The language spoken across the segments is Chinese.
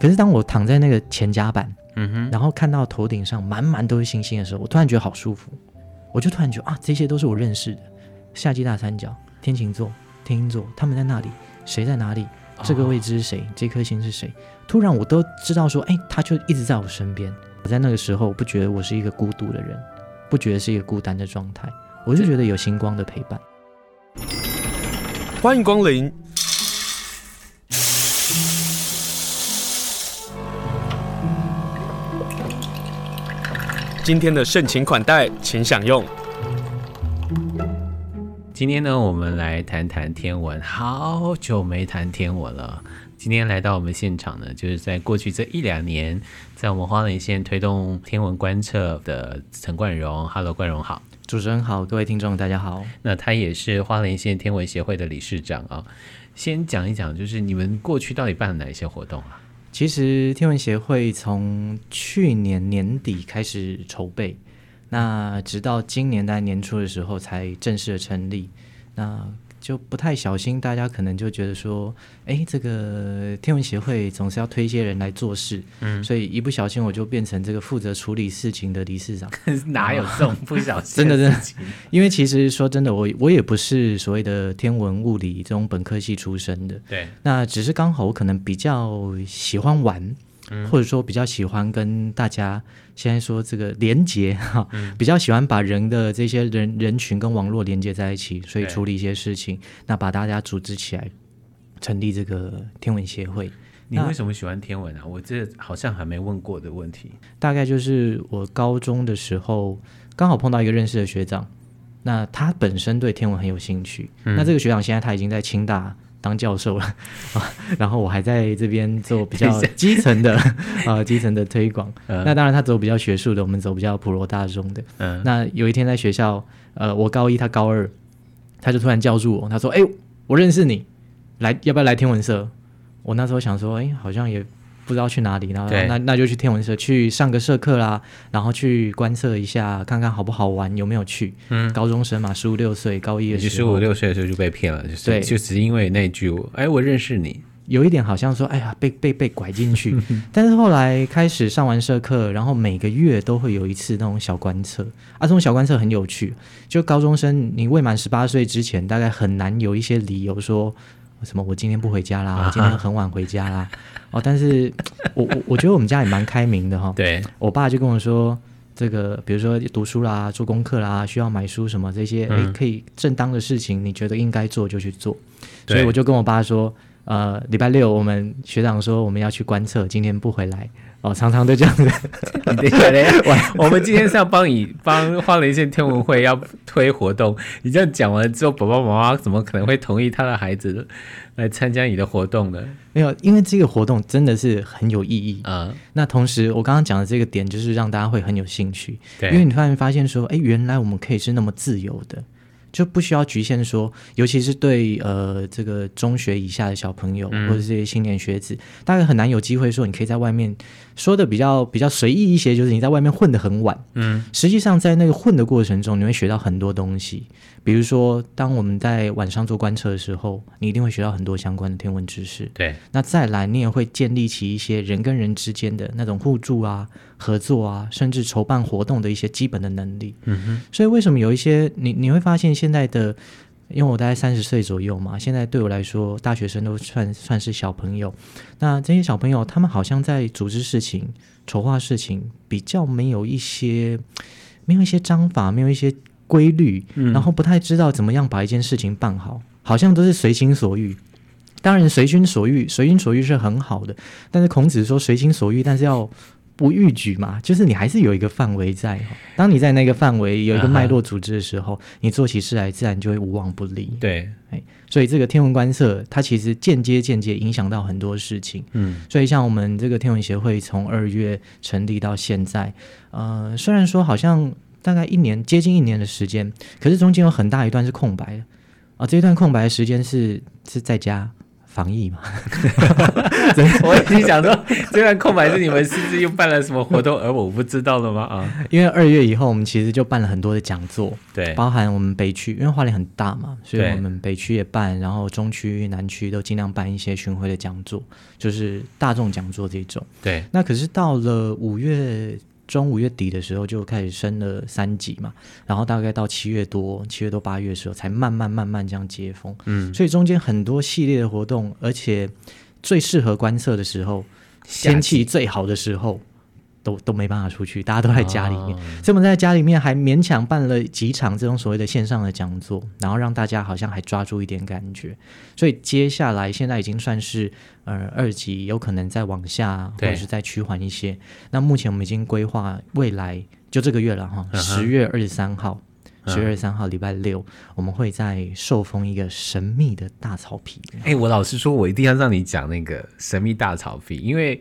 可是当我躺在那个前甲板，嗯哼，然后看到头顶上满满都是星星的时候，我突然觉得好舒服。我就突然觉得啊，这些都是我认识的夏季大三角、天琴座、天鹰座，他们在那里，谁在哪里？这个位置是谁？哦、这颗星是谁？突然我都知道说，哎，他就一直在我身边。我在那个时候，我不觉得我是一个孤独的人，不觉得是一个孤单的状态，我就觉得有星光的陪伴。欢迎光临。今天的盛情款待，请享用。今天呢，我们来谈谈天文。好久没谈天文了。今天来到我们现场呢，就是在过去这一两年，在我们花莲县推动天文观测的陈冠荣。Hello，冠荣好，主持人好，各位听众大家好。那他也是花莲县天文协会的理事长啊。先讲一讲，就是你们过去到底办了哪一些活动啊？其实天文协会从去年年底开始筹备，那直到今年在年初的时候才正式的成立。那就不太小心，大家可能就觉得说，哎，这个天文协会总是要推一些人来做事，嗯，所以一不小心我就变成这个负责处理事情的理事长。哪有这种不小心？真的真的，因为其实说真的，我我也不是所谓的天文物理这种本科系出身的，对，那只是刚好我可能比较喜欢玩。或者说比较喜欢跟大家现在说这个连接 哈，比较喜欢把人的这些人人群跟网络连接在一起，所以处理一些事情，那把大家组织起来，成立这个天文协会。你为什么喜欢天文啊？我这好像还没问过的问题。大概就是我高中的时候刚好碰到一个认识的学长，那他本身对天文很有兴趣，嗯、那这个学长现在他已经在清大。当教授了 啊，然后我还在这边做比较基层的 啊，基层的推广。嗯、那当然他走比较学术的，我们走比较普罗大众的。嗯，那有一天在学校，呃，我高一，他高二，他就突然叫住我，他说：“哎，我认识你，来，要不要来天文社？”我那时候想说：“哎，好像也。”不知道去哪里，然后那那就去天文社去上个社课啦，然后去观测一下，看看好不好玩，有没有趣。嗯，高中生嘛，十五六岁，高一的时候，十五六岁的时候就被骗了，就是对，就只因为那句“哎，我认识你”，有一点好像说“哎呀，被被被拐进去”，但是后来开始上完社课，然后每个月都会有一次那种小观测啊，这种小观测很有趣。就高中生，你未满十八岁之前，大概很难有一些理由说。什么？我今天不回家啦，我今天很晚回家啦。哦，但是 我我我觉得我们家也蛮开明的哈。对，我爸就跟我说，这个比如说读书啦、做功课啦、需要买书什么这些，哎、嗯，可以正当的事情，你觉得应该做就去做。所以我就跟我爸说，呃，礼拜六我们学长说我们要去观测，今天不回来。哦，常常都这样子。等一下，等一下，我们今天是要帮你 帮花莲县天文会要推活动。你这样讲完之后，爸爸妈妈怎么可能会同意他的孩子来参加你的活动呢？没有，因为这个活动真的是很有意义啊。嗯、那同时，我刚刚讲的这个点就是让大家会很有兴趣，对因为你突然发现说，哎，原来我们可以是那么自由的。就不需要局限说，尤其是对呃这个中学以下的小朋友，嗯、或者这些青年学子，大概很难有机会说，你可以在外面说的比较比较随意一些，就是你在外面混得很晚。嗯，实际上在那个混的过程中，你会学到很多东西。比如说，当我们在晚上做观测的时候，你一定会学到很多相关的天文知识。对，那再来，你也会建立起一些人跟人之间的那种互助啊、合作啊，甚至筹办活动的一些基本的能力。嗯哼。所以，为什么有一些你你会发现现在的，因为我大概三十岁左右嘛，现在对我来说，大学生都算算是小朋友。那这些小朋友，他们好像在组织事情、筹划事情，比较没有一些，没有一些章法，没有一些。规律，然后不太知道怎么样把一件事情办好，好像都是随心所欲。当然，随心所欲，随心所欲是很好的。但是孔子说随心所欲，但是要不逾矩嘛，就是你还是有一个范围在。当你在那个范围有一个脉络组织的时候，你做起事来自然就会无往不利。对，所以这个天文观测，它其实间接间接影响到很多事情。嗯，所以像我们这个天文协会从二月成立到现在，呃，虽然说好像。大概一年，接近一年的时间，可是中间有很大一段是空白的啊。这一段空白的时间是是在家防疫嘛。我已经想说，这段空白是你们是不是又办了什么活动，而我不知道了吗？啊，因为二月以后，我们其实就办了很多的讲座，对，包含我们北区，因为花莲很大嘛，所以我们北区也办，然后中区、南区都尽量办一些巡回的讲座，就是大众讲座这种。对，那可是到了五月。中五月底的时候就开始升了三级嘛，然后大概到七月多、七月多八月的时候才慢慢慢慢这样解封。嗯，所以中间很多系列的活动，而且最适合观测的时候，天气最好的时候。都都没办法出去，大家都在家里面，哦、所以我们在家里面还勉强办了几场这种所谓的线上的讲座，然后让大家好像还抓住一点感觉。所以接下来现在已经算是呃二级，有可能再往下或者是再趋缓一些。那目前我们已经规划未来就这个月了哈，十月二十三号，十月二十三号礼拜六，我们会在受封一个神秘的大草皮。哎、欸，我老实说，我一定要让你讲那个神秘大草皮，因为。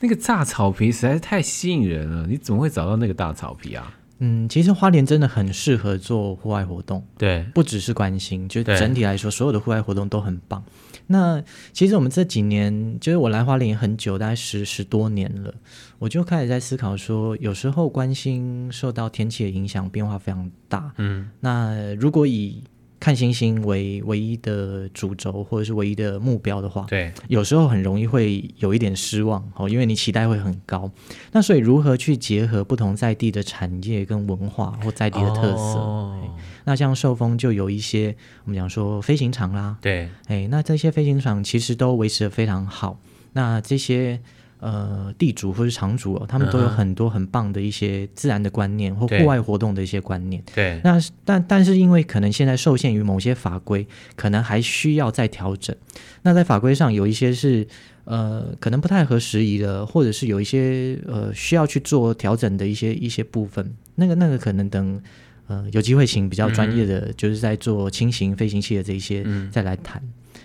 那个大草皮实在是太吸引人了，你怎么会找到那个大草皮啊？嗯，其实花莲真的很适合做户外活动，对，不只是关心，就整体来说，所有的户外活动都很棒。那其实我们这几年，就是我来花莲很久，大概十十多年了，我就开始在思考说，有时候关心受到天气的影响，变化非常大。嗯，那如果以看星星为唯一的主轴或者是唯一的目标的话，对，有时候很容易会有一点失望哦，因为你期待会很高。那所以如何去结合不同在地的产业跟文化或在地的特色？哦、那像寿丰就有一些我们讲说飞行场啦，对，哎，那这些飞行场其实都维持的非常好。那这些。呃，地主或是场主哦，他们都有很多很棒的一些自然的观念或户外活动的一些观念。对，那但但是因为可能现在受限于某些法规，可能还需要再调整。那在法规上有一些是呃，可能不太合时宜的，或者是有一些呃需要去做调整的一些一些部分。那个那个可能等呃有机会请比较专业的，就是在做轻型飞行器的这一些再来谈。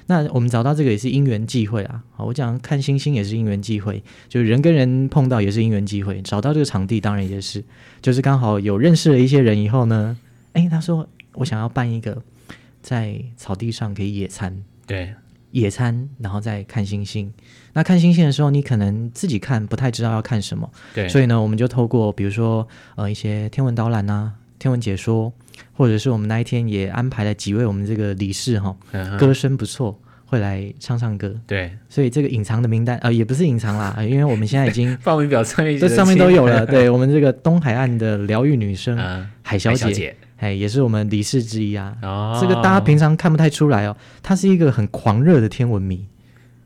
嗯那我们找到这个也是因缘际会啊，好，我讲看星星也是因缘际会，就是人跟人碰到也是因缘际会，找到这个场地当然也是，就是刚好有认识了一些人以后呢，诶，他说我想要办一个在草地上可以野餐，对，野餐然后再看星星。那看星星的时候，你可能自己看不太知道要看什么，对，所以呢，我们就透过比如说呃一些天文导览啊。天文解说，或者是我们那一天也安排了几位我们这个理事哈，歌声不错，会来唱唱歌。对，所以这个隐藏的名单呃也不是隐藏啦，因为我们现在已经 报名表上面这上面都有了。对，我们这个东海岸的疗愈女生海小姐，哎，也是我们理事之一啊。哦，这个大家平常看不太出来哦，她是一个很狂热的天文迷。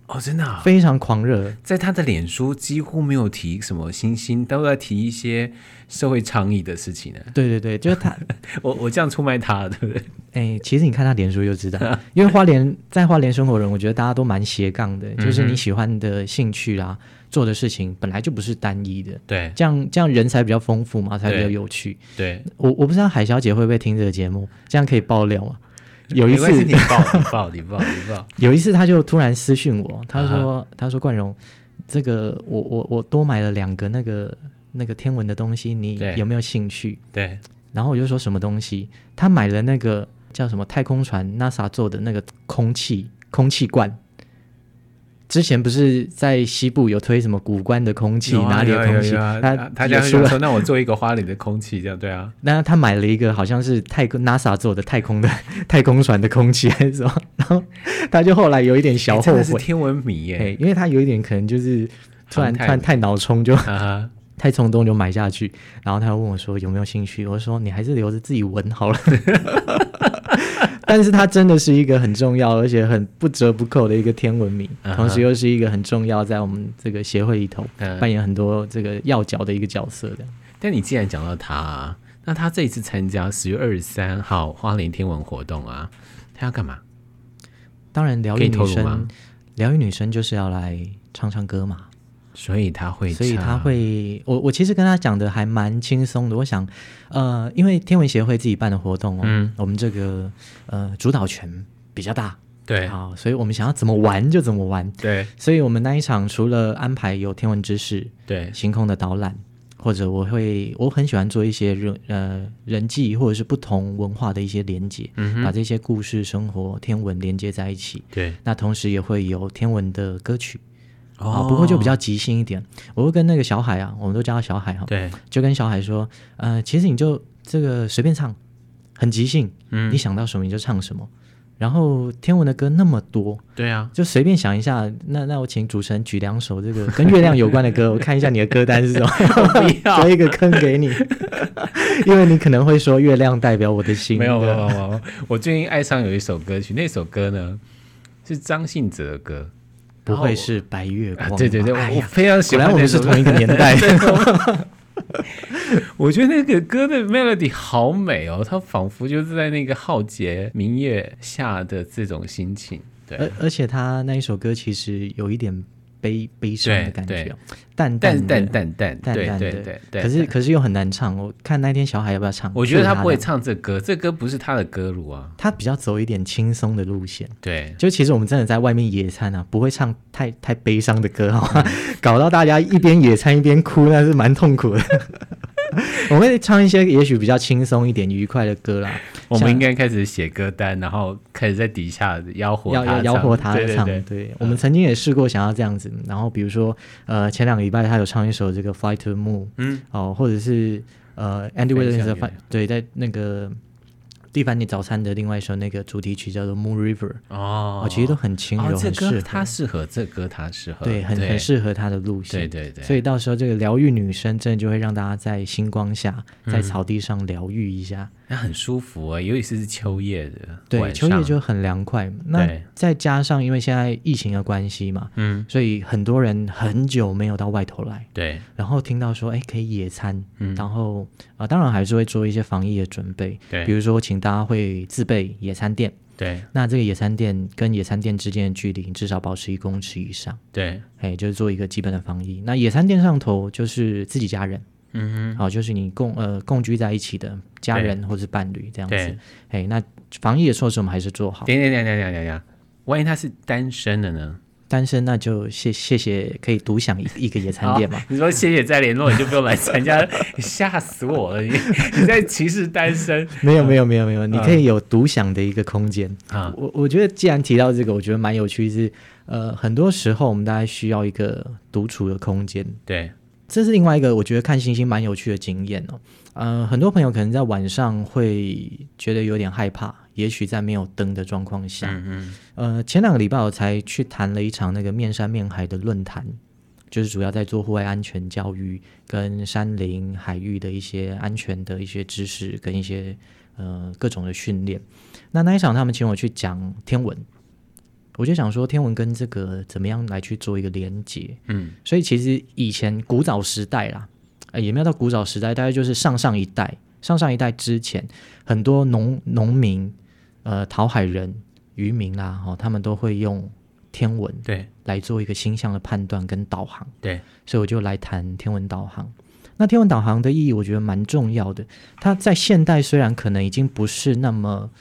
哦，真的、啊、非常狂热，在他的脸书几乎没有提什么星星，都在提一些社会倡议的事情呢。对对对，就是他，我我这样出卖他，对不对？哎，其实你看他脸书就知道，因为花莲在花莲生活人，我觉得大家都蛮斜杠的，就是你喜欢的兴趣啊，做的事情本来就不是单一的，对，这样这样人才比较丰富嘛，才比较有趣。对，我我不知道海小姐会不会听这个节目，这样可以爆料吗？有一次你报 你报你报你报，有一次他就突然私讯我，他说、uh. 他说冠荣，这个我我我多买了两个那个那个天文的东西，你有没有兴趣？对，然后我就说什么东西？他买了那个叫什么太空船 NASA 做的那个空气空气罐。之前不是在西部有推什么古关的空气，哪里的空气？他他就说，那我做一个花里的空气，这样对啊。那他买了一个好像是太空 NASA 做的太空的太空船的空气还是什么？然后他就后来有一点小后悔。是天文迷耶，因为他有一点可能就是突然突然太脑冲，就 太冲动就买下去。然后他又问我说有没有兴趣？我说你还是留着自己闻好了。但是他真的是一个很重要，而且很不折不扣的一个天文迷，uh huh. 同时又是一个很重要，在我们这个协会里头扮演很多这个要角的一个角色的。但你既然讲到他，啊，那他这一次参加十月二十三号花莲天文活动啊，他要干嘛？当然，疗愈女生，疗愈女生就是要来唱唱歌嘛。所以他会，所以他会，我我其实跟他讲的还蛮轻松的。我想，呃，因为天文协会自己办的活动哦，嗯，我们这个呃主导权比较大，对，好，所以我们想要怎么玩就怎么玩，对，所以我们那一场除了安排有天文知识，对，星空的导览，或者我会我很喜欢做一些人呃人际或者是不同文化的一些连接，嗯，把这些故事、生活、天文连接在一起。对，那同时也会有天文的歌曲，哦，不过就比较即兴一点。我会跟那个小海啊，我们都叫他小海哈，对，就跟小海说，呃，其实你就这个随便唱，很即兴，嗯，你想到什么你就唱什么。然后天文的歌那么多，对啊，就随便想一下。那那我请主持人举两首这个跟月亮有关的歌，我看一下你的歌单是什么，留一个坑给你，因为你可能会说月亮代表我的心。没有没有没有，我最近爱上有一首歌曲，那首歌呢是张信哲的歌，不会是白月光？对对对，哎、我非常喜欢。我们是同一个年代。我觉得那个歌的 melody 好美哦，它仿佛就是在那个浩劫明月下的这种心情。对，而而且他那一首歌其实有一点悲悲伤的感觉，淡淡淡淡淡淡，对对对。可是可是又很难唱，我看那天小海要不要唱？我觉得他不会唱这歌，这歌不是他的歌路啊。他比较走一点轻松的路线。对，就其实我们真的在外面野餐啊，不会唱太太悲伤的歌哈，搞到大家一边野餐一边哭，那是蛮痛苦的。我会唱一些也许比较轻松一点、愉快的歌啦。我们应该开始写歌单，然后开始在底下吆喝他，吆喝他唱。对，对，对，对，我们曾经也试过想要这样子。然后比如说，呃，前两个礼拜他有唱一首这个《Fly to the Moon》，嗯，哦，或者是呃，Andy Williams 的《对，在那个。蒂凡尼早餐的另外一首那个主题曲叫做《Moon River》哦，其实都很轻柔，很适合。他适合这歌，他适合，对，很很适合他的路线。对对对，所以到时候这个疗愈女生真的就会让大家在星光下，在草地上疗愈一下，那很舒服啊，尤其是秋夜的，对，秋夜就很凉快。那再加上因为现在疫情的关系嘛，嗯，所以很多人很久没有到外头来，对，然后听到说哎可以野餐，嗯，然后啊当然还是会做一些防疫的准备，对，比如说请。大家会自备野餐垫，对。那这个野餐垫跟野餐垫之间的距离至少保持一公尺以上，对。哎，就是做一个基本的防疫。那野餐垫上头就是自己家人，嗯哼，好，就是你共呃共居在一起的家人或是伴侣这样子。对。哎，那防疫的措施我们还是做好。点点点点点点，万一他是单身的呢？单身那就谢谢谢，可以独享一一个野餐店嘛？你说谢谢再联络，你就不用来参加，你 吓死我了！你 你在歧视单身？没有没有没有没有，你可以有独享的一个空间啊！我我觉得既然提到这个，我觉得蛮有趣是，是呃，很多时候我们大家需要一个独处的空间。对，这是另外一个我觉得看星星蛮有趣的经验哦。呃，很多朋友可能在晚上会觉得有点害怕。也许在没有灯的状况下，嗯嗯，呃，前两个礼拜我才去谈了一场那个面山面海的论坛，就是主要在做户外安全教育跟山林海域的一些安全的一些知识跟一些呃各种的训练。那那一场他们请我去讲天文，我就想说天文跟这个怎么样来去做一个连接，嗯，所以其实以前古早时代啦，呃，也没有到古早时代，大概就是上上一代、上上一代之前，很多农农民。呃，讨海人、渔民啦，哈、哦，他们都会用天文对来做一个星象的判断跟导航，对，所以我就来谈天文导航。那天文导航的意义，我觉得蛮重要的。它在现代虽然可能已经不是那么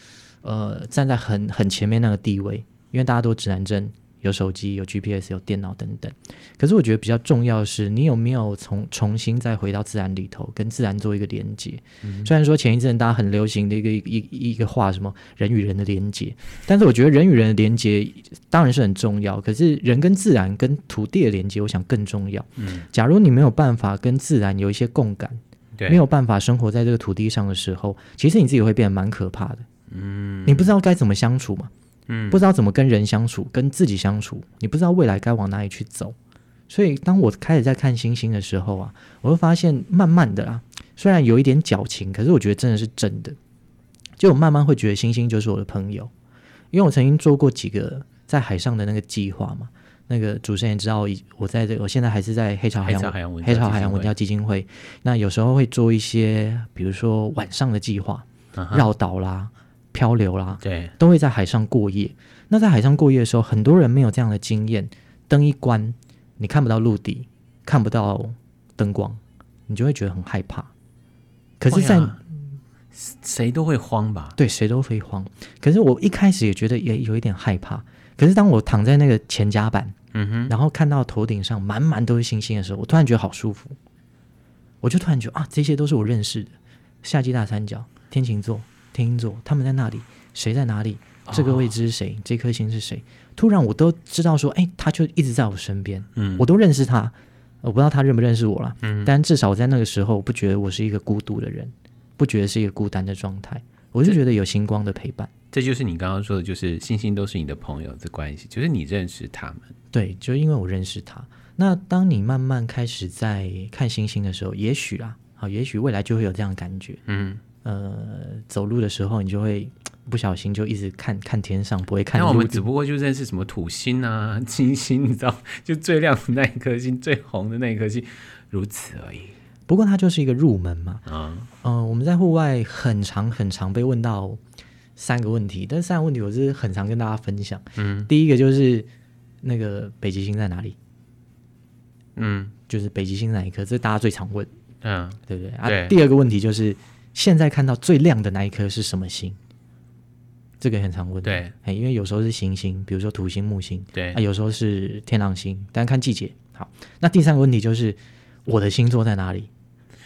呃站在很很前面那个地位，因为大家都指南针。有手机，有 GPS，有电脑等等。可是我觉得比较重要的是，你有没有从重新再回到自然里头，跟自然做一个连接。嗯、虽然说前一阵大家很流行的一个一一一个话，什么人与人的连接，但是我觉得人与人的连接当然是很重要。可是人跟自然、跟土地的连接，我想更重要。嗯，假如你没有办法跟自然有一些共感，对，没有办法生活在这个土地上的时候，其实你自己会变得蛮可怕的。嗯，你不知道该怎么相处嘛。嗯，不知道怎么跟人相处，跟自己相处，你不知道未来该往哪里去走。所以，当我开始在看星星的时候啊，我会发现，慢慢的啦，虽然有一点矫情，可是我觉得真的是真的。就我慢慢会觉得星星就是我的朋友，因为我曾经做过几个在海上的那个计划嘛。那个主持人也知道，我在这个，我现在还是在黑潮海洋黑潮海洋文教基金会。那有时候会做一些，比如说晚上的计划，绕岛啦。漂流啦，对，都会在海上过夜。那在海上过夜的时候，很多人没有这样的经验。灯一关，你看不到陆地，看不到灯光，你就会觉得很害怕。可是在，在谁都会慌吧？对，谁都会慌。可是我一开始也觉得也有一点害怕。可是当我躺在那个前甲板，嗯哼，然后看到头顶上满满都是星星的时候，我突然觉得好舒服。我就突然觉得啊，这些都是我认识的夏季大三角、天琴座、天鹰座，他们在那里，谁在哪里？这个位置是谁？哦、这颗星是谁？突然我都知道说，哎，他就一直在我身边，嗯，我都认识他，我不知道他认不认识我了，嗯，但至少在那个时候，我不觉得我是一个孤独的人，不觉得是一个孤单的状态，我就觉得有星光的陪伴。这就是你刚刚说的，就是星星都是你的朋友的关系，就是你认识他们。对，就因为我认识他。那当你慢慢开始在看星星的时候，也许啊，好，也许未来就会有这样的感觉。嗯，呃，走路的时候你就会 不小心就一直看看天上，不会看。那我们只不过就认识什么土星啊、金星，你知道，就最亮的那一颗星、最红的那一颗星，如此而已。不过它就是一个入门嘛。嗯，呃，我们在户外很常很常被问到三个问题，但是三个问题我是很常跟大家分享。嗯，第一个就是那个北极星在哪里？嗯，就是北极星哪一颗？这是大家最常问，嗯，对不对？啊，对。第二个问题就是现在看到最亮的那一颗是什么星？这个很常问，对，因为有时候是行星，比如说土星、木星，对，啊，有时候是天狼星，但看季节。好，那第三个问题就是我的星座在哪里？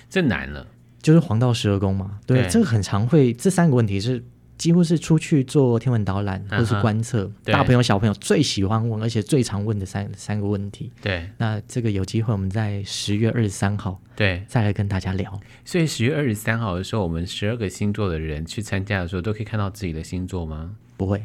这难了，就是黄道十二宫嘛，对，对，这个很常会，这三个问题是。几乎是出去做天文导览或是观测，大朋友小朋友最喜欢问，而且最常问的三三个问题。对，那这个有机会我们在十月二十三号对再来跟大家聊。所以十月二十三号的时候，我们十二个星座的人去参加的时候，都可以看到自己的星座吗？不会。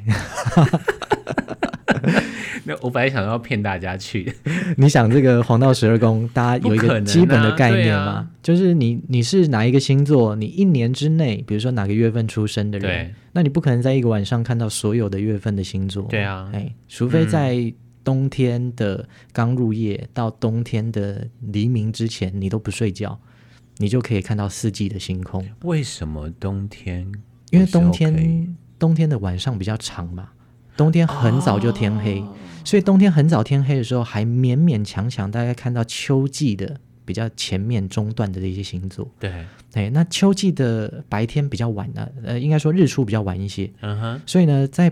那我本来想要骗大家去，你想这个黄道十二宫，大家有一个基本的概念吗？啊啊、就是你你是哪一个星座，你一年之内，比如说哪个月份出生的人，那你不可能在一个晚上看到所有的月份的星座。对啊，哎，除非在冬天的刚入夜、嗯、到冬天的黎明之前，你都不睡觉，你就可以看到四季的星空。为什么冬天？因为冬天冬天的晚上比较长嘛。冬天很早就天黑，哦，所以冬天很早天黑的时候，还勉勉强强大概看到秋季的比较前面中段的这些星座。对，哎，那秋季的白天比较晚呢，呃，应该说日出比较晚一些。嗯哼，所以呢，在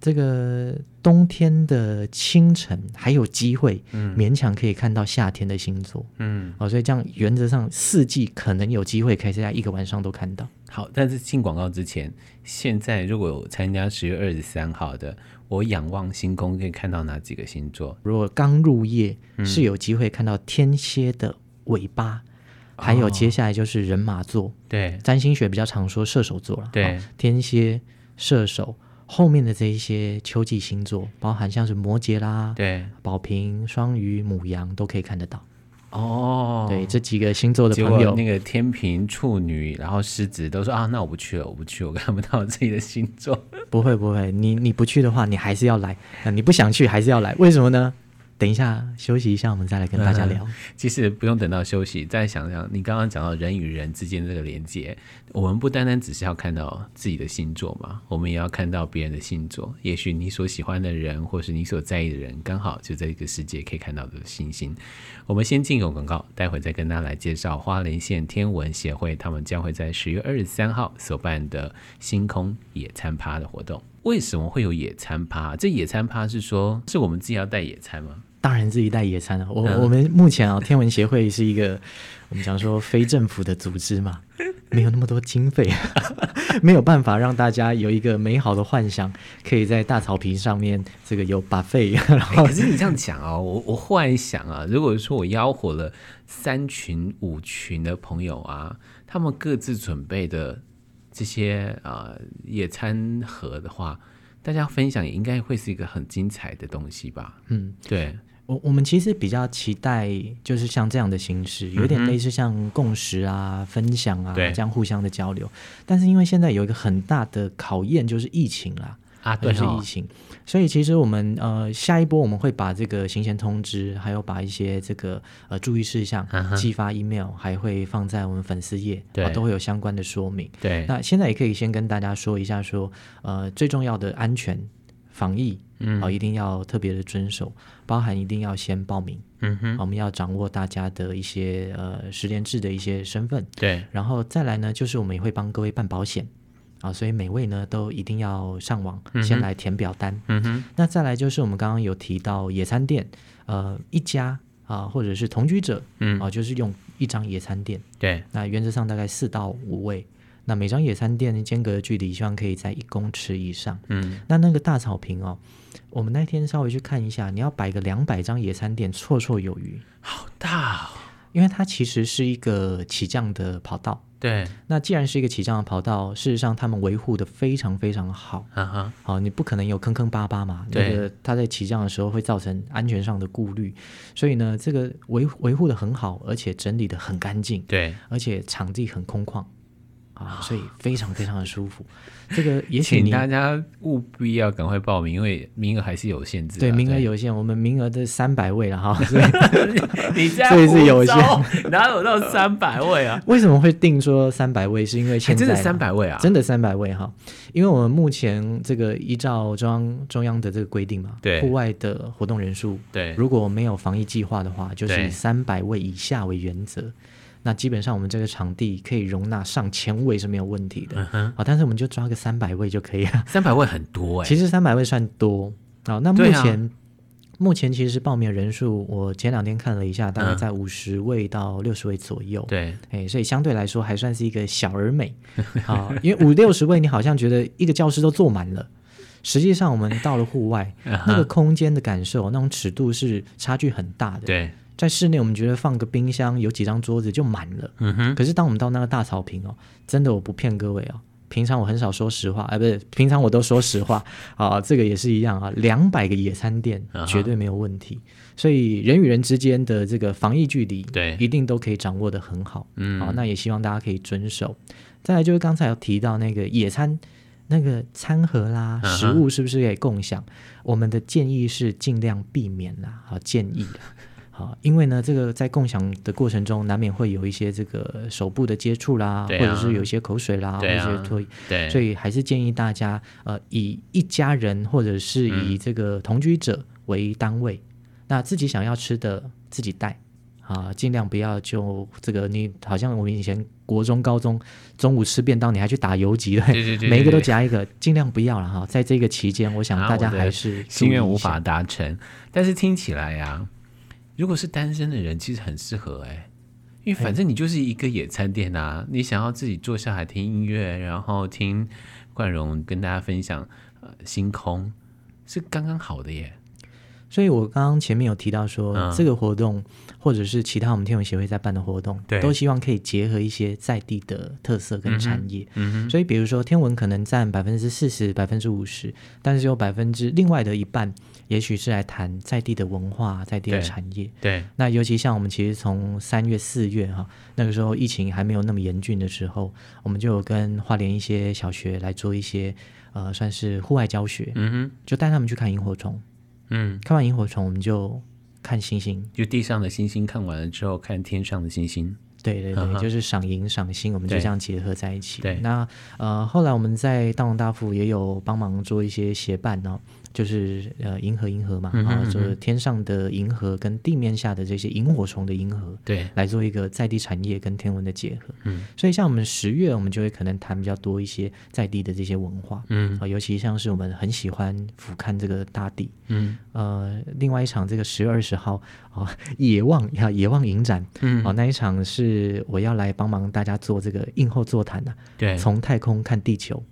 这个冬天的清晨还有机会，嗯勉强可以看到夏天的星座。嗯，哦，所以这样原则上四季可能有机会可以在一个晚上都看到。好，但是进广告之前，现在如果有参加十月二十三号的，我仰望星空可以看到哪几个星座？如果刚入夜是有机会看到天蝎的尾巴，嗯、还有接下来就是人马座。对，占星学比较常说射手座了。对，天蝎、射手后面的这一些秋季星座，包含像是摩羯啦，对，宝瓶、双鱼、母羊都可以看得到。哦，对，这几个星座的朋友，那个天秤、处女，然后狮子都说啊，那我不去了，我不去，我看不到自己的星座。不会不会，你你不去的话，你还是要来，你不想去还是要来，为什么呢？等一下休息一下，我们再来跟大家聊。嗯、其实不用等到休息，再想想你刚刚讲到人与人之间这个连接，我们不单单只是要看到自己的星座嘛，我们也要看到别人的星座。也许你所喜欢的人，或是你所在意的人，刚好就在一个世界可以看到的星星。我们先进个广告，待会再跟大家来介绍花莲县天文协会，他们将会在十月二十三号所办的星空野餐趴的活动。为什么会有野餐趴？这野餐趴是说是我们自己要带野餐吗？当然自己带野餐了。我、嗯、我们目前啊，天文协会是一个 我们讲说非政府的组织嘛，没有那么多经费，没有办法让大家有一个美好的幻想，可以在大草坪上面这个有 buffet。然后、欸，可是你这样讲啊，我我忽然想啊，如果说我吆喝了三群五群的朋友啊，他们各自准备的这些啊、呃、野餐盒的话，大家分享也应该会是一个很精彩的东西吧？嗯，对。我我们其实比较期待，就是像这样的形式，有点类似像共识啊、嗯、分享啊这样互相的交流。但是因为现在有一个很大的考验，就是疫情啦，啊，对，是疫情，所以其实我们呃下一波我们会把这个行前通知，还有把一些这个呃注意事项寄发 email，还会放在我们粉丝页，对、啊，都会有相关的说明。对，那现在也可以先跟大家说一下说，说呃最重要的安全防疫。嗯，好，一定要特别的遵守，包含一定要先报名。嗯哼，我们要掌握大家的一些呃实联制的一些身份。对，然后再来呢，就是我们也会帮各位办保险啊，所以每位呢都一定要上网先来填表单。嗯哼，那再来就是我们刚刚有提到野餐垫，呃，一家。啊，或者是同居者，嗯啊，就是用一张野餐垫。对，那原则上大概四到五位。那每张野餐垫的间隔的距离，希望可以在一公尺以上。嗯，那那个大草坪哦，我们那天稍微去看一下，你要摆个两百张野餐垫，绰绰有余。好大哦。因为它其实是一个起降的跑道。对，那既然是一个起降的跑道，事实上他们维护的非常非常好。啊哈，好，你不可能有坑坑巴巴嘛。对，那个它在起降的时候会造成安全上的顾虑，所以呢，这个维维护的很好，而且整理的很干净。对，而且场地很空旷。啊，所以非常非常的舒服。这个也许请大家务必要赶快报名，因为名额还是有限制。对，名额有限，我们名额的三百位了哈。所以 你这样所以是有限，哪有到三百位啊？为什么会定说三百位？是因为现在真的三百位啊，真的三百位哈。因为我们目前这个依照中央中央的这个规定嘛，对，户外的活动人数，对，如果没有防疫计划的话，就是以三百位以下为原则。那基本上我们这个场地可以容纳上千位是没有问题的，好、嗯，但是我们就抓个三百位就可以了。三百位很多哎、欸，其实三百位算多。好，那目前、啊、目前其实报名人数，我前两天看了一下，大概在五十位到六十位左右。对、嗯，所以相对来说还算是一个小而美。好，因为五六十位你好像觉得一个教室都坐满了，实际上我们到了户外，那个空间的感受，那种尺度是差距很大的。对。在室内，我们觉得放个冰箱，有几张桌子就满了。嗯哼。可是当我们到那个大草坪哦，真的我不骗各位哦，平常我很少说实话，哎，不是，平常我都说实话啊。这个也是一样啊，两百个野餐垫绝对没有问题。Uh. 所以人与人之间的这个防疫距离，对，一定都可以掌握的很好。嗯，好，那也希望大家可以遵守。再来就是刚才有提到那个野餐那个餐盒啦，uh. 食物是不是可以共享？我们的建议是尽量避免啦，好建议的。好，因为呢，这个在共享的过程中，难免会有一些这个手部的接触啦、啊，或者是有一些口水啦，或者是脱，对，所以还是建议大家，呃，以一家人或者是以这个同居者为单位，嗯、那自己想要吃的自己带，啊，尽量不要就这个，你好像我们以前国中、高中中午吃便当，你还去打游击了，对对对，每一个都夹一个，尽量不要了哈。在这个期间，我想大家还是心愿无法达成，但是听起来呀、啊。如果是单身的人，其实很适合哎、欸，因为反正你就是一个野餐店啊，你想要自己坐下来听音乐，然后听冠荣跟大家分享呃星空，是刚刚好的耶。所以我刚刚前面有提到说，嗯、这个活动或者是其他我们天文协会在办的活动，都希望可以结合一些在地的特色跟产业。嗯嗯、所以比如说天文可能占百分之四十、百分之五十，但是有百分之另外的一半。也许是来谈在地的文化、在地的产业。对，对，那尤其像我们其实从三月、四月哈，那个时候疫情还没有那么严峻的时候，我们就有跟花莲一些小学来做一些呃，算是户外教学。嗯哼，就带他们去看萤火虫。嗯，看完萤火虫，我们就看星星。就地上的星星看完了之后，看天上的星星。对对对，就是赏萤赏星，我们就这样结合在一起。对，那呃，后来我们在大龙大富也有帮忙做一些协办呢。就是呃，银河银河嘛，啊、嗯，就是天上的银河跟地面下的这些萤火虫的银河，对，来做一个在地产业跟天文的结合。嗯，所以像我们十月，我们就会可能谈比较多一些在地的这些文化。嗯，啊，尤其像是我们很喜欢俯瞰这个大地。嗯，呃，另外一场这个十月二十号啊，野望呀，野望影展。嗯，啊，那一场是我要来帮忙大家做这个映后座谈的。对，从太空看地球。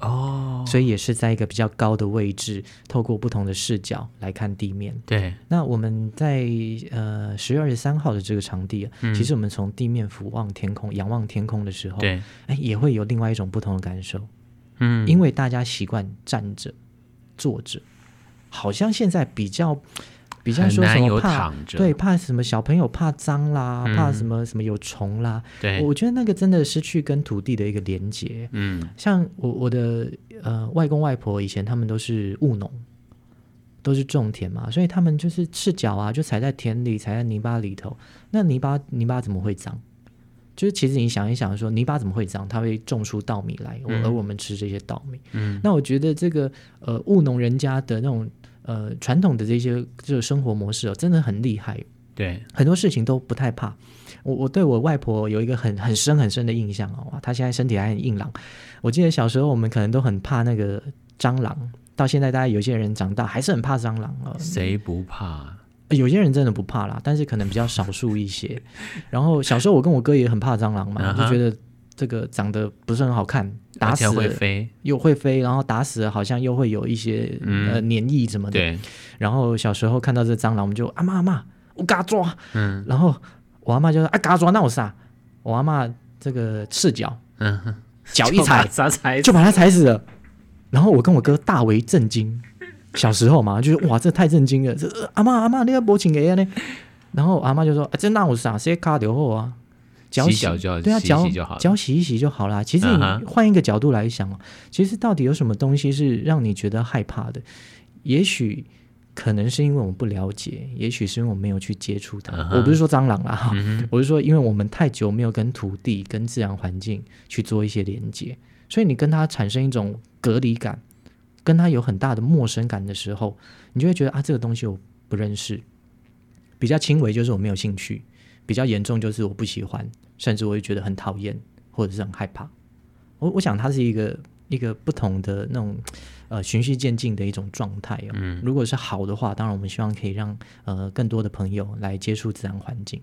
哦、oh，所以也是在一个比较高的位置，透过不同的视角来看地面。对，那我们在呃十月二十三号的这个场地啊，嗯，其实我们从地面俯望天空、仰望天空的时候，对，哎，也会有另外一种不同的感受。嗯，因为大家习惯站着、坐着，好像现在比较。比较说什么怕对怕什么小朋友怕脏啦，嗯、怕什么什么有虫啦。对，我觉得那个真的失去跟土地的一个连接。嗯，像我我的呃外公外婆以前他们都是务农，都是种田嘛，所以他们就是赤脚啊，就踩在田里，踩在泥巴里头。那泥巴泥巴怎么会脏？就是其实你想一想说，泥巴怎么会脏？它会种出稻米来，嗯、而我们吃这些稻米。嗯，那我觉得这个呃务农人家的那种。呃，传统的这些这个生活模式哦，真的很厉害。对，很多事情都不太怕。我我对我外婆有一个很很深很深的印象哦，哇，她现在身体还很硬朗。我记得小时候我们可能都很怕那个蟑螂，到现在大家有些人长大还是很怕蟑螂哦。谁不怕？有些人真的不怕啦，但是可能比较少数一些。然后小时候我跟我哥也很怕蟑螂嘛，就觉得这个长得不是很好看，打死会飞又会飞，然后打死了好像又会有一些、嗯、呃黏液什么的。对。然后小时候看到这蟑螂，我们就阿妈阿妈，我嘎抓。嗯。然后我阿妈就说啊嘎抓那我啥？我阿妈这个赤脚，嗯，脚一踩，就把它踩死了。然后我跟我哥大为震惊。小时候嘛，就是哇，这太震惊了！这阿妈阿妈，你要报警给呀呢？然后阿妈就说：“这那我啥？谁卡掉后啊？脚洗脚就对啊，脚脚洗一洗就好啦。其实你换一个角度来想，其实到底有什么东西是让你觉得害怕的？也许可能是因为我们不了解，也许是因为我们没有去接触它。我不是说蟑螂啦，我是说因为我们太久没有跟土地、跟自然环境去做一些连接，所以你跟它产生一种隔离感。”跟它有很大的陌生感的时候，你就会觉得啊，这个东西我不认识。比较轻微就是我没有兴趣，比较严重就是我不喜欢，甚至我会觉得很讨厌或者是很害怕。我我想它是一个一个不同的那种呃循序渐进的一种状态哦。嗯，如果是好的话，当然我们希望可以让呃更多的朋友来接触自然环境。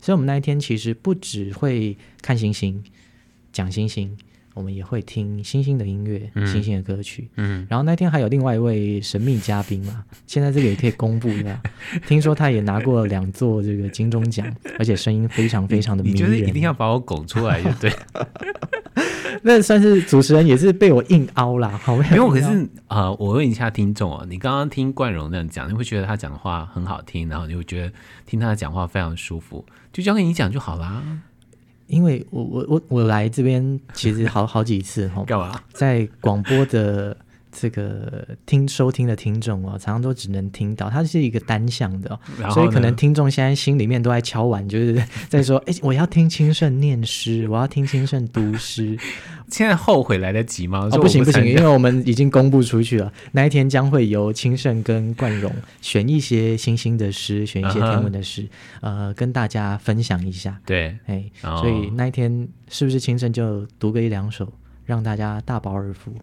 所以我们那一天其实不只会看星星，讲星星。我们也会听星星的音乐，嗯、星星的歌曲。嗯，然后那天还有另外一位神秘嘉宾嘛，现在这个也可以公布一下。听说他也拿过两座这个金钟奖，而且声音非常非常的迷人。你觉得一定要把我拱出来就对？那算是主持人也是被我硬凹啦，好没有？可是啊、呃，我问一下听众啊，你刚刚听冠荣那样讲，你会觉得他讲的话很好听，然后你会觉得听他讲话非常舒服，就交给你讲就好啦。因为我我我我来这边其实好好几次哈，干嘛？在广播的这个听收听的听众哦，常常都只能听到，它是一个单向的，所以可能听众现在心里面都在敲碗，就是在说：哎，我要听清盛念诗，我要听清盛读诗。现在后悔来得及吗？哦，不行不行，因为我们已经公布出去了。那一天将会由清盛跟冠荣选一些星星的诗，选一些天文的诗，uh -huh. 呃，跟大家分享一下。对，哎，oh. 所以那一天是不是清盛就读个一两首，让大家大饱耳福？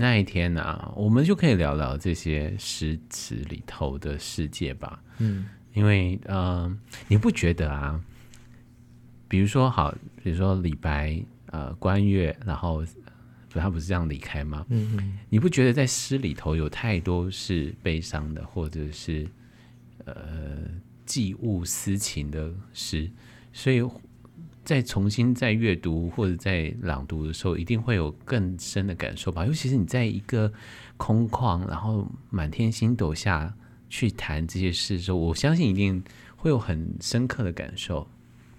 那一天呢，啊，我们就可以聊聊这些诗词里头的世界吧。嗯，因为嗯，呃，你不觉得啊？比如说好，比如说李白。呃，关岳，然后他不是这样离开吗？嗯嗯，你不觉得在诗里头有太多是悲伤的，或者是呃寄物思情的诗？所以在重新再阅读或者在朗读的时候，一定会有更深的感受吧？尤其是你在一个空旷，然后满天星斗下去谈这些事的时候，我相信一定会有很深刻的感受。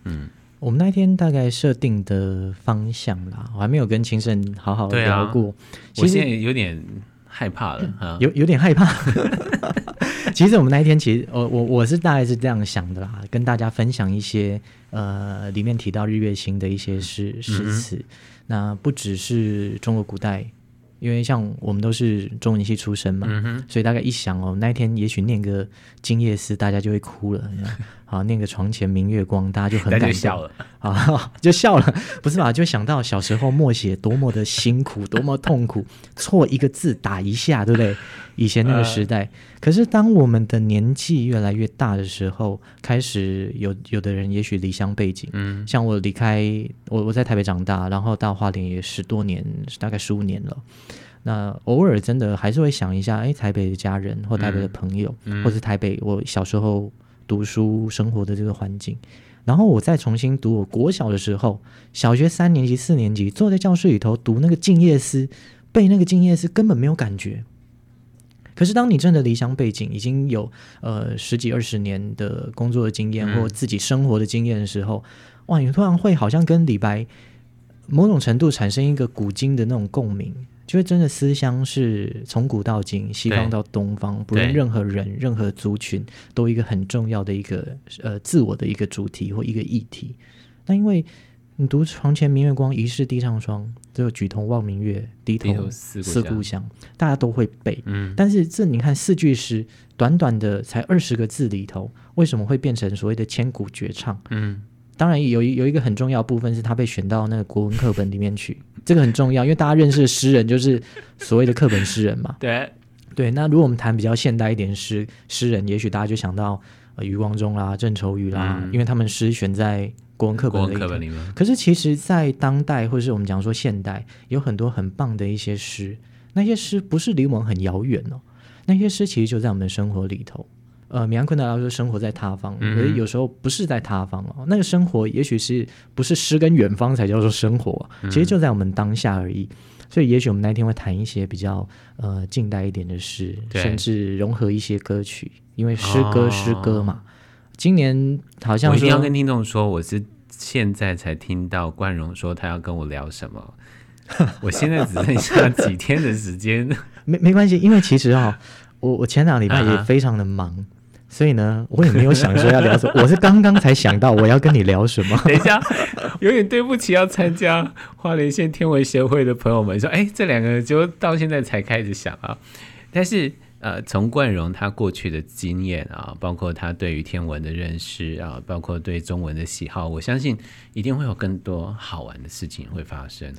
嗯。我们那天大概设定的方向啦，我还没有跟清盛好好聊过。我现在有点害怕了，嗯、有有点害怕。其实我们那一天，其实我我我是大概是这样想的啦，跟大家分享一些呃里面提到日月星的一些诗诗词、嗯。那不只是中国古代。因为像我们都是中文系出身嘛、嗯，所以大概一想哦，那一天也许念个《静夜思》，大家就会哭了。好，念个“床前明月光”，大家就很感动，笑了啊，就笑了。不是吧？就想到小时候默写多么的辛苦，多么痛苦，错一个字打一下，对不对？以前那个时代。呃、可是当我们的年纪越来越大的时候，开始有有的人也许离乡背景，嗯，像我离开我我在台北长大，然后到花莲也十多年，大概十五年了。那偶尔真的还是会想一下，哎，台北的家人或台北的朋友，嗯嗯、或是台北我小时候读书生活的这个环境，然后我再重新读我国小的时候，小学三年级、四年级坐在教室里头读那个《静夜思》，背那个《静夜思》根本没有感觉。可是当你真的离乡背井，已经有呃十几二十年的工作的经验或自己生活的经验的时候，哇，你突然会好像跟李白某种程度产生一个古今的那种共鸣。因为真的思乡是从古到今，西方到东方，不论任何人、任何族群，都一个很重要的一个呃自我的一个主题或一个议题。那因为你读“床前明月光，疑是地上霜”，就举头望明月，低头思故乡，大家都会背。嗯，但是这你看四句诗，短短的才二十个字里头，为什么会变成所谓的千古绝唱？嗯。当然有一有一个很重要部分是他被选到那个国文课本里面去，这个很重要，因为大家认识的诗人就是所谓的课本诗人嘛。对。对，那如果我们谈比较现代一点诗诗人，也许大家就想到呃余光中啦、郑愁予啦，嗯、因为他们诗选在国文课本里，本里面。可是其实，在当代或者是我们讲说现代，有很多很棒的一些诗，那些诗不是离我们很遥远哦，那些诗其实就在我们的生活里头。呃，米兰昆德拉说生活在他方，可是有时候不是在他方哦，那个生活也许是不是诗跟远方才叫做生活，其实就在我们当下而已。所以，也许我们那天会谈一些比较呃近代一点的诗，甚至融合一些歌曲，因为诗歌诗歌嘛。今年好像我一定要跟听众说，我是现在才听到冠荣说他要跟我聊什么，我现在只剩下几天的时间，没没关系，因为其实啊、哦，我我前两礼拜也非常的忙。所以呢，我也没有想说要聊什么，我是刚刚才想到我要跟你聊什么。等一下，有点对不起要参加花莲县天文协会的朋友们，说，哎，这两个就到现在才开始想啊。但是，呃，从冠荣他过去的经验啊，包括他对于天文的认识啊，包括对中文的喜好，我相信一定会有更多好玩的事情会发生。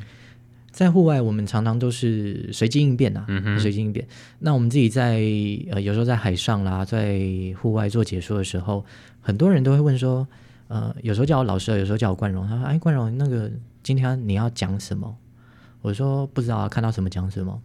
在户外，我们常常都是随机应变呐、啊，随、嗯、机应变。那我们自己在呃，有时候在海上啦，在户外做解说的时候，很多人都会问说，呃，有时候叫我老师，有时候叫我冠荣。他说：“哎，冠荣，那个今天你要讲什么？”我说：“不知道啊，看到什么讲什么。”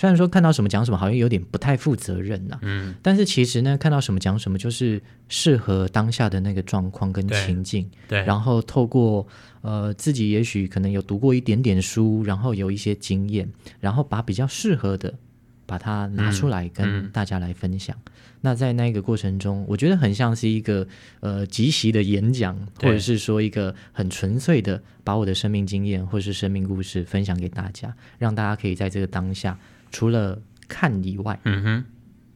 虽然说看到什么讲什么，好像有点不太负责任呐、啊。嗯。但是其实呢，看到什么讲什么，就是适合当下的那个状况跟情境。对。对，然后透过呃自己也许可能有读过一点点书，然后有一些经验，然后把比较适合的把它拿出来跟大家来分享。嗯嗯、那在那个过程中，我觉得很像是一个呃即席的演讲，或者是说一个很纯粹的把我的生命经验或是生命故事分享给大家，让大家可以在这个当下。除了看以外，嗯哼，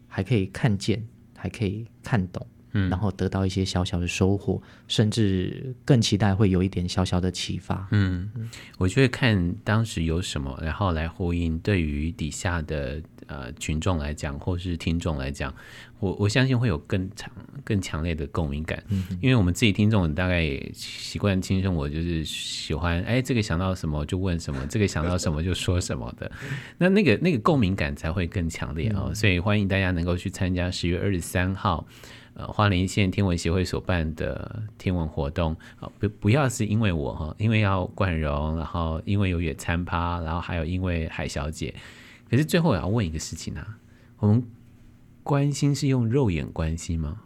还可以看见，还可以看懂，嗯，然后得到一些小小的收获，甚至更期待会有一点小小的启发。嗯，我就会看当时有什么，然后来呼应对于底下的呃群众来讲，或是听众来讲。我我相信会有更强、更强烈的共鸣感，嗯、因为我们自己听众大概也习惯轻生我，就是喜欢哎，这个想到什么就问什么，这个想到什么就说什么的，那那个那个共鸣感才会更强烈哦。嗯、所以欢迎大家能够去参加十月二十三号，呃，花莲县天文协会所办的天文活动啊，不不要是因为我哈，因为要冠荣，然后因为有野餐趴，然后还有因为海小姐，可是最后我要问一个事情啊，我们。关心是用肉眼关心吗？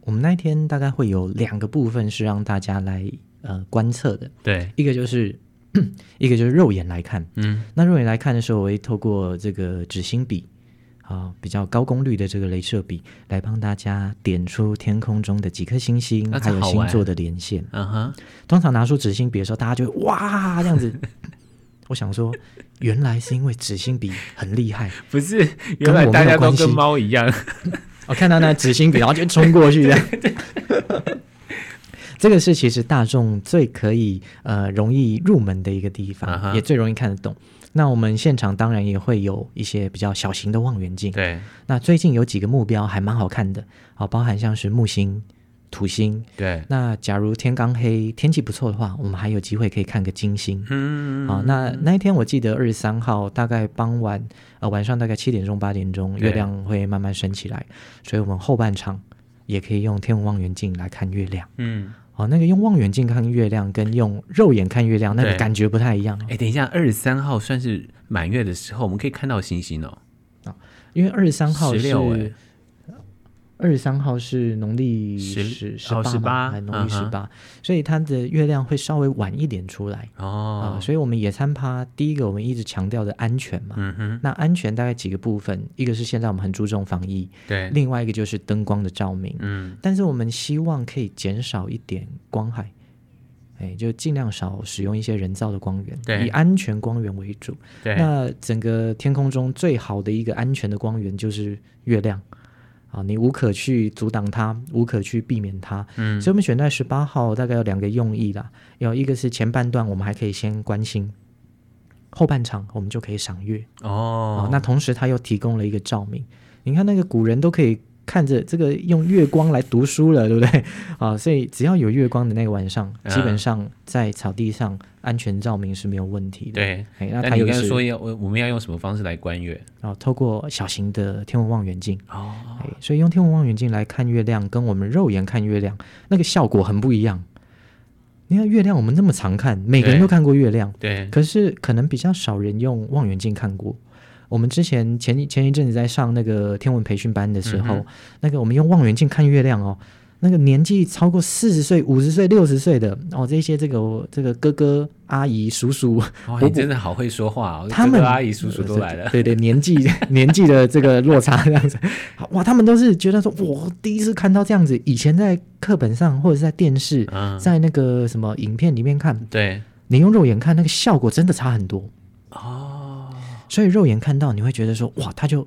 我们那天大概会有两个部分是让大家来呃观测的。对，一个就是 一个就是肉眼来看。嗯，那肉眼来看的时候，我会透过这个纸芯笔啊，比较高功率的这个镭射笔来帮大家点出天空中的几颗星星，还有星座的连线。嗯哼，通常拿出纸芯笔的时候，大家就会哇这样子。我想说，原来是因为纸芯笔很厉害，不是？原来大家都跟猫一样。我 看到那纸芯笔，然后就冲过去 这个是其实大众最可以呃容易入门的一个地方，uh huh. 也最容易看得懂。那我们现场当然也会有一些比较小型的望远镜。对。那最近有几个目标还蛮好看的，好，包含像是木星。土星，对。那假如天刚黑，天气不错的话，我们还有机会可以看个金星。嗯，好，那那一天我记得二十三号大概傍晚，呃，晚上大概七点钟八点钟，月亮会慢慢升起来，所以我们后半场也可以用天文望远镜来看月亮。嗯，好，那个用望远镜看月亮跟用肉眼看月亮那个感觉不太一样。哎，等一下，二十三号算是满月的时候，我们可以看到星星哦。啊，因为二十三号是。二十三号是农历十十八嘛，还农历十八，所以它的月亮会稍微晚一点出来哦、呃。所以我们野餐趴第一个我们一直强调的安全嘛，嗯哼。那安全大概几个部分，一个是现在我们很注重防疫，对。另外一个就是灯光的照明，嗯。但是我们希望可以减少一点光害，哎，就尽量少使用一些人造的光源，对。以安全光源为主。对。那整个天空中最好的一个安全的光源就是月亮。啊，你无可去阻挡它，无可去避免它。嗯，所以我们选在十八号，大概有两个用意啦。有一个是前半段，我们还可以先关心，后半场我们就可以赏月。哦，那同时它又提供了一个照明。你看那个古人都可以看着这个用月光来读书了，对不对？啊，所以只要有月光的那个晚上，嗯、基本上在草地上安全照明是没有问题的。对，哎，那他有说要我我们要用什么方式来观月？哦，透过小型的天文望远镜哦，所以用天文望远镜来看月亮，跟我们肉眼看月亮那个效果很不一样。你看月亮，我们那么常看，每个人都看过月亮，对，可是可能比较少人用望远镜看过。我们之前前一前一阵子在上那个天文培训班的时候，嗯、那个我们用望远镜看月亮哦，那个年纪超过四十岁、五十岁、六十岁的哦，这些这个这个哥哥阿姨、叔叔，哦、你真的好会说话哦，他们哥哥阿姨、叔叔都来了，对对，年纪 年纪的这个落差这样子，哇，他们都是觉得说，我第一次看到这样子，以前在课本上或者是在电视，嗯、在那个什么影片里面看，对，你用肉眼看那个效果真的差很多。哦。所以肉眼看到，你会觉得说，哇，他就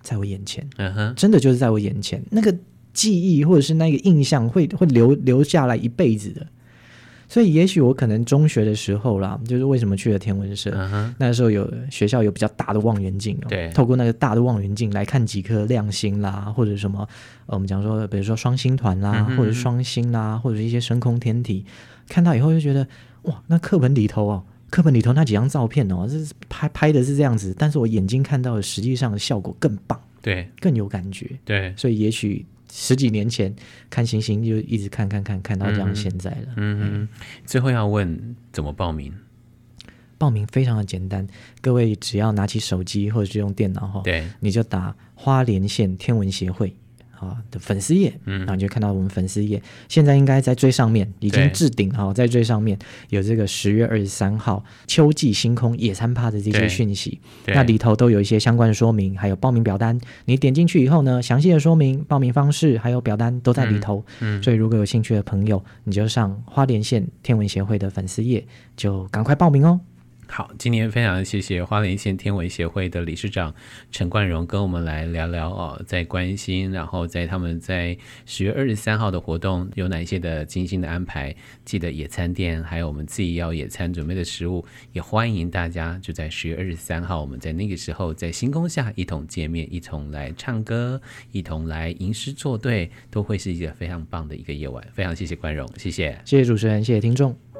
在我眼前，嗯哼，真的就是在我眼前，那个记忆或者是那个印象会会留留下来一辈子的。所以，也许我可能中学的时候啦，就是为什么去了天文社，那时候有学校有比较大的望远镜，对，透过那个大的望远镜来看几颗亮星啦，或者什么，呃，我们讲说，比如说双星团啦，或者双星啦，或者是一些深空天体，看到以后就觉得，哇，那课本里头哦。课本里头那几张照片哦，是拍拍的是这样子，但是我眼睛看到的实际上的效果更棒，对，更有感觉，对，所以也许十几年前看星星就一直看看看看到这样现在了。嗯，嗯，最后要问怎么报名？报名非常的简单，各位只要拿起手机或者是用电脑哈，对，你就打花莲县天文协会。啊的粉丝页，嗯，然后你就看到我们粉丝页，现在应该在最上面，已经置顶哈，在最上面有这个十月二十三号秋季星空野餐趴的这些讯息，那里头都有一些相关的说明，还有报名表单。你点进去以后呢，详细的说明、报名方式还有表单都在里头。嗯，嗯，所以如果有兴趣的朋友，你就上花莲县天文协会的粉丝页，就赶快报名哦。好，今天非常谢谢花莲县天文协会的理事长陈冠荣跟我们来聊聊哦，在关心，然后在他们在十月二十三号的活动有哪一些的精心的安排，记得野餐垫，还有我们自己要野餐准备的食物，也欢迎大家就在十月二十三号，我们在那个时候在星空下一同见面，一同来唱歌，一同来吟诗作对，都会是一个非常棒的一个夜晚。非常谢谢冠荣，谢谢，谢谢主持人，谢谢听众。